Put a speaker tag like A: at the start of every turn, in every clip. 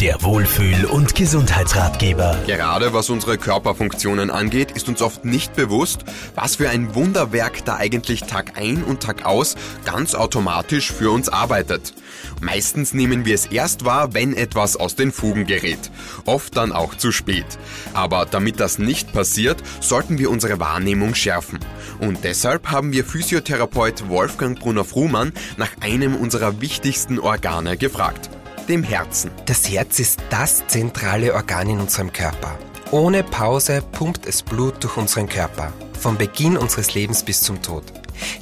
A: Der Wohlfühl- und Gesundheitsratgeber.
B: Gerade was unsere Körperfunktionen angeht, ist uns oft nicht bewusst, was für ein Wunderwerk da eigentlich Tag ein und Tag aus ganz automatisch für uns arbeitet. Meistens nehmen wir es erst wahr, wenn etwas aus den Fugen gerät. Oft dann auch zu spät. Aber damit das nicht passiert, sollten wir unsere Wahrnehmung schärfen. Und deshalb haben wir Physiotherapeut Wolfgang Brunner-Frumann nach einem unserer wichtigsten Organe gefragt dem Herzen.
C: Das Herz ist das zentrale Organ in unserem Körper. Ohne Pause pumpt es Blut durch unseren Körper, vom Beginn unseres Lebens bis zum Tod.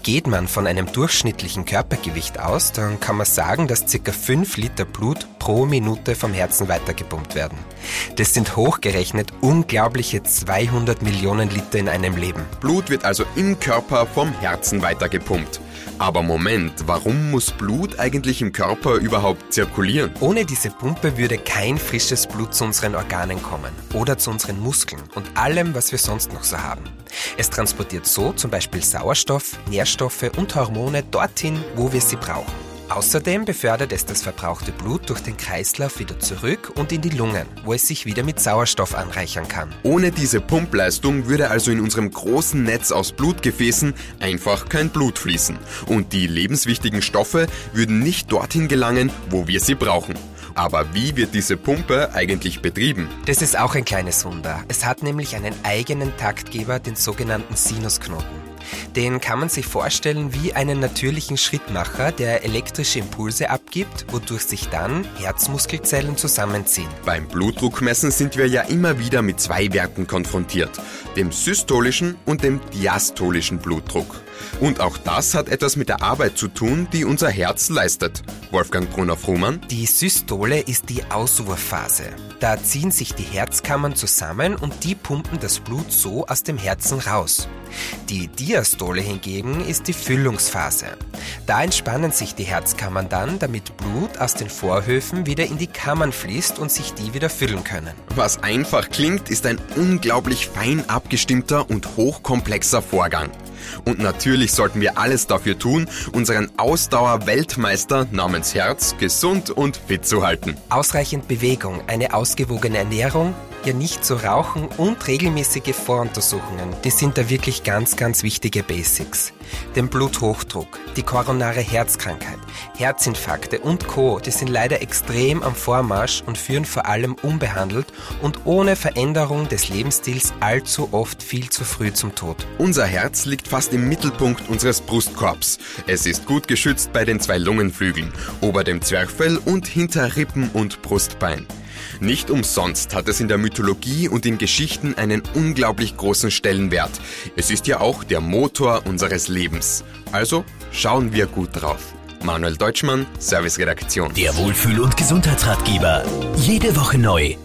C: Geht man von einem durchschnittlichen Körpergewicht aus, dann kann man sagen, dass ca. 5 Liter Blut pro Minute vom Herzen weitergepumpt werden. Das sind hochgerechnet unglaubliche 200 Millionen Liter in einem Leben.
B: Blut wird also im Körper vom Herzen weitergepumpt. Aber Moment, warum muss Blut eigentlich im Körper überhaupt zirkulieren?
C: Ohne diese Pumpe würde kein frisches Blut zu unseren Organen kommen oder zu unseren Muskeln und allem, was wir sonst noch so haben. Es transportiert so zum Beispiel Sauerstoff, Nährstoffe und Hormone dorthin, wo wir sie brauchen. Außerdem befördert es das verbrauchte Blut durch den Kreislauf wieder zurück und in die Lungen, wo es sich wieder mit Sauerstoff anreichern kann.
B: Ohne diese Pumpleistung würde also in unserem großen Netz aus Blutgefäßen einfach kein Blut fließen und die lebenswichtigen Stoffe würden nicht dorthin gelangen, wo wir sie brauchen. Aber wie wird diese Pumpe eigentlich betrieben?
C: Das ist auch ein kleines Wunder. Es hat nämlich einen eigenen Taktgeber, den sogenannten Sinusknoten. Den kann man sich vorstellen wie einen natürlichen Schrittmacher, der elektrische Impulse abgibt, wodurch sich dann Herzmuskelzellen zusammenziehen.
B: Beim Blutdruckmessen sind wir ja immer wieder mit zwei Werten konfrontiert, dem systolischen und dem diastolischen Blutdruck. Und auch das hat etwas mit der Arbeit zu tun, die unser Herz leistet. Wolfgang Brunner-Frumann.
C: Die Systole ist die Auswurfphase. Da ziehen sich die Herzkammern zusammen und die pumpen das Blut so aus dem Herzen raus. Die Diastole hingegen ist die Füllungsphase. Da entspannen sich die Herzkammern dann, damit Blut aus den Vorhöfen wieder in die Kammern fließt und sich die wieder füllen können.
B: Was einfach klingt, ist ein unglaublich fein abgestimmter und hochkomplexer Vorgang. Und natürlich sollten wir alles dafür tun, unseren Ausdauer-Weltmeister namens Herz gesund und fit zu halten.
C: Ausreichend Bewegung, eine ausgewogene Ernährung, ja nicht zu rauchen und regelmäßige Voruntersuchungen, die sind da wirklich ganz, ganz wichtige Basics. Den Bluthochdruck, die koronare Herzkrankheit, Herzinfarkte und Co., die sind leider extrem am Vormarsch und führen vor allem unbehandelt und ohne Veränderung des Lebensstils allzu oft viel zu früh zum Tod.
B: Unser Herz liegt fast im Mittelpunkt unseres Brustkorbs. Es ist gut geschützt bei den zwei Lungenflügeln, ober dem Zwerchfell und hinter Rippen und Brustbein. Nicht umsonst hat es in der Mythologie und in Geschichten einen unglaublich großen Stellenwert. Es ist ja auch der Motor unseres Lebens. Also schauen wir gut drauf. Manuel Deutschmann, Serviceredaktion.
A: Der Wohlfühl- und Gesundheitsratgeber. Jede Woche neu